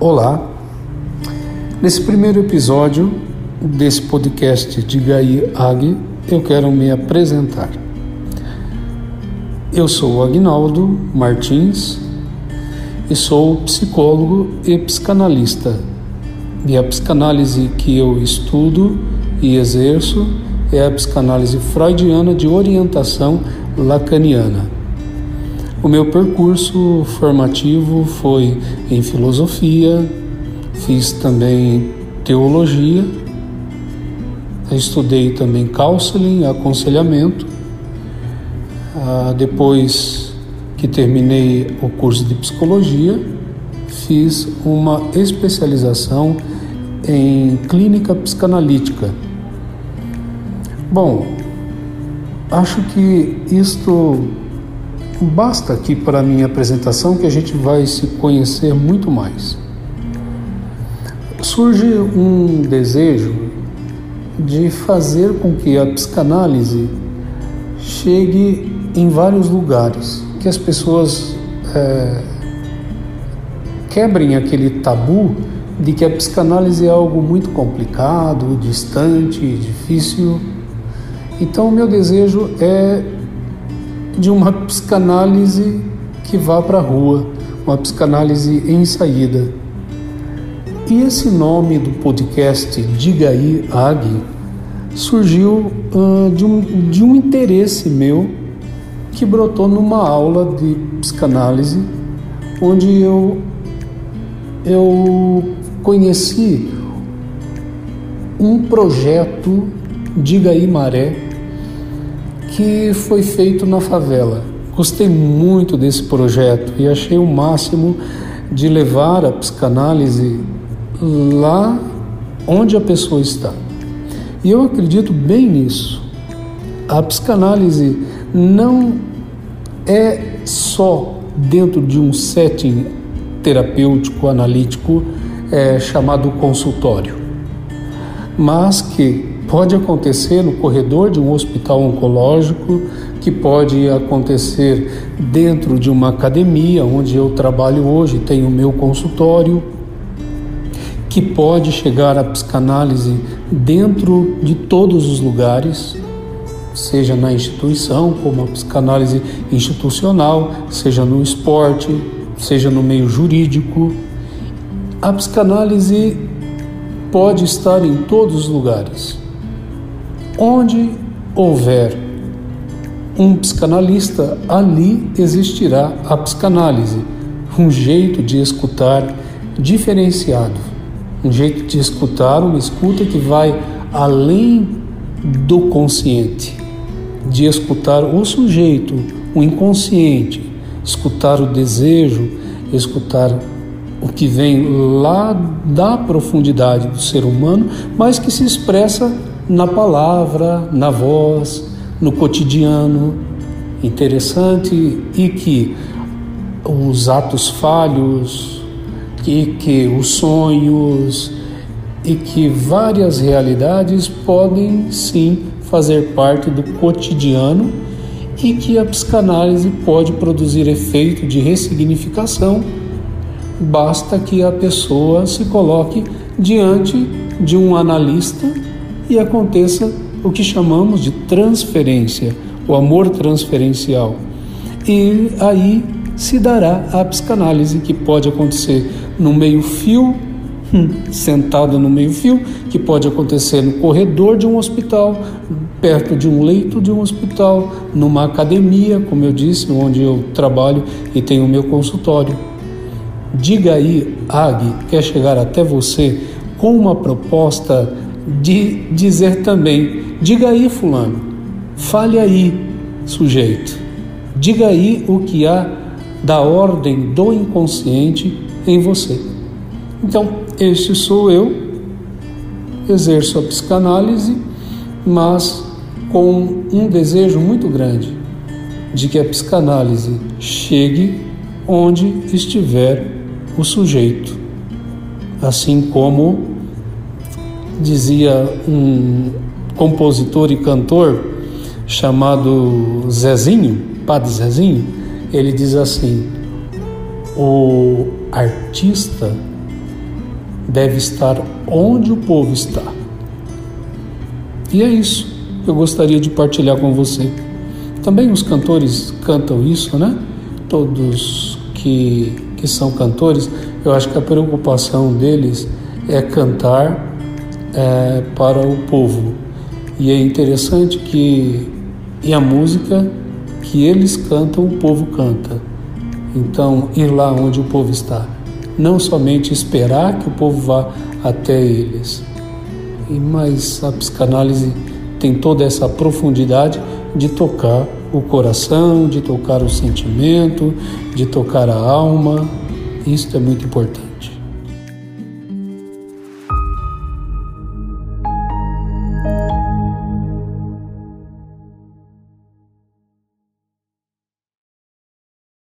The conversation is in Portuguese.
Olá, nesse primeiro episódio desse podcast de Gai Ag, eu quero me apresentar. Eu sou Agnaldo Martins e sou psicólogo e psicanalista. E a psicanálise que eu estudo e exerço é a psicanálise freudiana de orientação lacaniana. O meu percurso formativo foi em filosofia, fiz também teologia, estudei também counseling, aconselhamento. Ah, depois que terminei o curso de psicologia, fiz uma especialização em clínica psicanalítica. Bom, acho que isto Basta aqui para a minha apresentação que a gente vai se conhecer muito mais. Surge um desejo de fazer com que a psicanálise chegue em vários lugares, que as pessoas é, quebrem aquele tabu de que a psicanálise é algo muito complicado, distante, difícil. Então, o meu desejo é de uma psicanálise que vá para a rua, uma psicanálise em saída. E esse nome do podcast Diga aí Ag surgiu uh, de, um, de um interesse meu que brotou numa aula de psicanálise onde eu, eu conheci um projeto Diga aí Maré que foi feito na favela. Gostei muito desse projeto e achei o máximo de levar a psicanálise lá onde a pessoa está. E eu acredito bem nisso. A psicanálise não é só dentro de um setting terapêutico, analítico, é, chamado consultório, mas que Pode acontecer no corredor de um hospital oncológico, que pode acontecer dentro de uma academia onde eu trabalho hoje, tenho o meu consultório, que pode chegar à psicanálise dentro de todos os lugares, seja na instituição, como a psicanálise institucional, seja no esporte, seja no meio jurídico. A psicanálise pode estar em todos os lugares. Onde houver um psicanalista, ali existirá a psicanálise, um jeito de escutar diferenciado, um jeito de escutar, uma escuta que vai além do consciente, de escutar o sujeito, o inconsciente, escutar o desejo, escutar o que vem lá da profundidade do ser humano, mas que se expressa na palavra, na voz, no cotidiano. Interessante e que os atos falhos, e que os sonhos e que várias realidades podem sim fazer parte do cotidiano e que a psicanálise pode produzir efeito de ressignificação, basta que a pessoa se coloque diante de um analista e aconteça o que chamamos de transferência, o amor transferencial. E aí se dará a psicanálise que pode acontecer no meio-fio, hum, sentado no meio-fio, que pode acontecer no corredor de um hospital, perto de um leito de um hospital, numa academia, como eu disse, onde eu trabalho e tenho o meu consultório. Diga aí, AG, quer chegar até você com uma proposta de dizer também: diga aí, Fulano, fale aí, sujeito, diga aí o que há da ordem do inconsciente em você. Então, este sou eu, exerço a psicanálise, mas com um desejo muito grande de que a psicanálise chegue onde estiver o sujeito, assim como dizia um compositor e cantor chamado Zezinho, Padre Zezinho, ele diz assim: o artista deve estar onde o povo está. E é isso que eu gostaria de partilhar com você. Também os cantores cantam isso, né? Todos que, que são cantores, eu acho que a preocupação deles é cantar é, para o povo. E é interessante que e a música que eles cantam, o povo canta. Então, ir lá onde o povo está. Não somente esperar que o povo vá até eles. Mas a psicanálise tem toda essa profundidade de tocar o coração, de tocar o sentimento, de tocar a alma. Isso é muito importante.